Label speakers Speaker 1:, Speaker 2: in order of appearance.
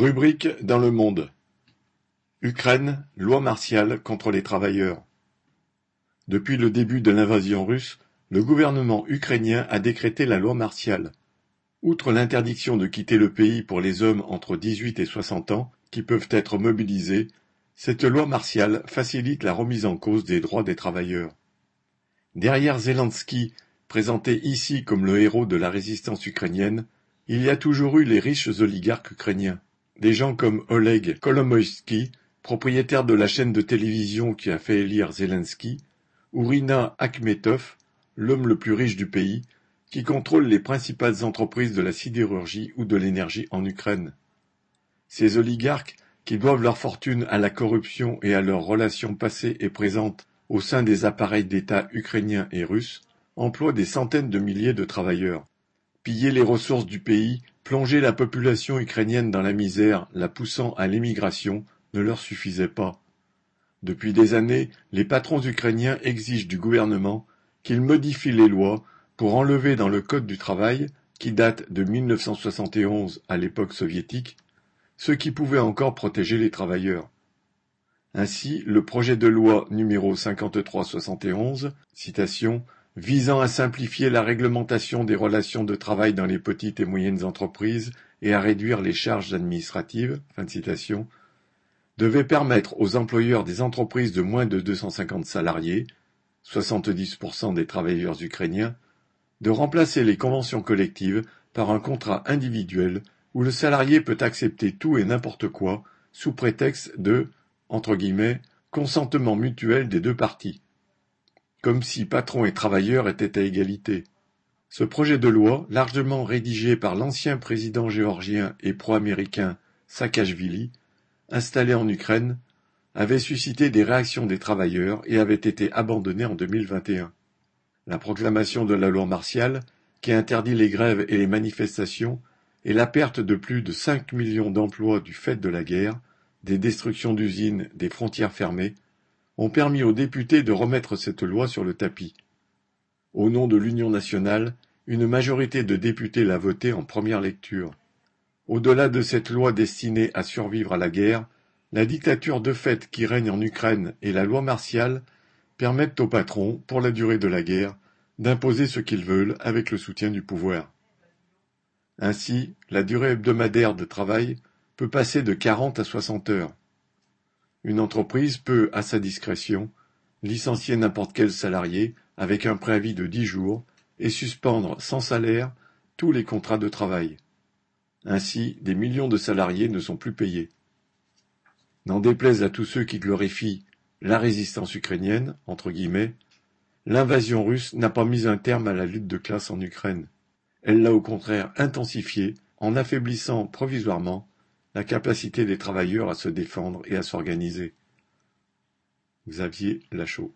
Speaker 1: Rubrique dans le monde. Ukraine, loi martiale contre les travailleurs. Depuis le début de l'invasion russe, le gouvernement ukrainien a décrété la loi martiale. Outre l'interdiction de quitter le pays pour les hommes entre 18 et 60 ans qui peuvent être mobilisés, cette loi martiale facilite la remise en cause des droits des travailleurs. Derrière Zelensky, présenté ici comme le héros de la résistance ukrainienne, il y a toujours eu les riches oligarques ukrainiens. Des gens comme Oleg Kolomoïski, propriétaire de la chaîne de télévision qui a fait élire Zelensky, ou Rina Akhmetov, l'homme le plus riche du pays, qui contrôle les principales entreprises de la sidérurgie ou de l'énergie en Ukraine. Ces oligarques, qui doivent leur fortune à la corruption et à leurs relations passées et présentes au sein des appareils d'État ukrainiens et russes, emploient des centaines de milliers de travailleurs. Piller les ressources du pays Plonger la population ukrainienne dans la misère, la poussant à l'émigration, ne leur suffisait pas. Depuis des années, les patrons ukrainiens exigent du gouvernement qu'il modifie les lois pour enlever dans le Code du travail, qui date de 1971 à l'époque soviétique, ce qui pouvait encore protéger les travailleurs. Ainsi, le projet de loi numéro 5371, citation, visant à simplifier la réglementation des relations de travail dans les petites et moyennes entreprises et à réduire les charges administratives, devait permettre aux employeurs des entreprises de moins de 250 salariés, 70% des travailleurs ukrainiens, de remplacer les conventions collectives par un contrat individuel où le salarié peut accepter tout et n'importe quoi sous prétexte de entre guillemets, consentement mutuel des deux parties comme si patrons et travailleurs étaient à égalité. Ce projet de loi, largement rédigé par l'ancien président géorgien et pro-américain Saakashvili, installé en Ukraine, avait suscité des réactions des travailleurs et avait été abandonné en 2021. La proclamation de la loi martiale, qui interdit les grèves et les manifestations, et la perte de plus de 5 millions d'emplois du fait de la guerre, des destructions d'usines, des frontières fermées, ont permis aux députés de remettre cette loi sur le tapis. Au nom de l'Union nationale, une majorité de députés l'a votée en première lecture. Au-delà de cette loi destinée à survivre à la guerre, la dictature de fait qui règne en Ukraine et la loi martiale permettent aux patrons, pour la durée de la guerre, d'imposer ce qu'ils veulent avec le soutien du pouvoir. Ainsi, la durée hebdomadaire de travail peut passer de quarante à soixante heures. Une entreprise peut, à sa discrétion, licencier n'importe quel salarié avec un préavis de dix jours et suspendre sans salaire tous les contrats de travail. Ainsi, des millions de salariés ne sont plus payés. N'en déplaise à tous ceux qui glorifient la résistance ukrainienne, entre guillemets, l'invasion russe n'a pas mis un terme à la lutte de classe en Ukraine. Elle l'a au contraire intensifiée en affaiblissant provisoirement la capacité des travailleurs à se défendre et à s'organiser. Xavier Lachaud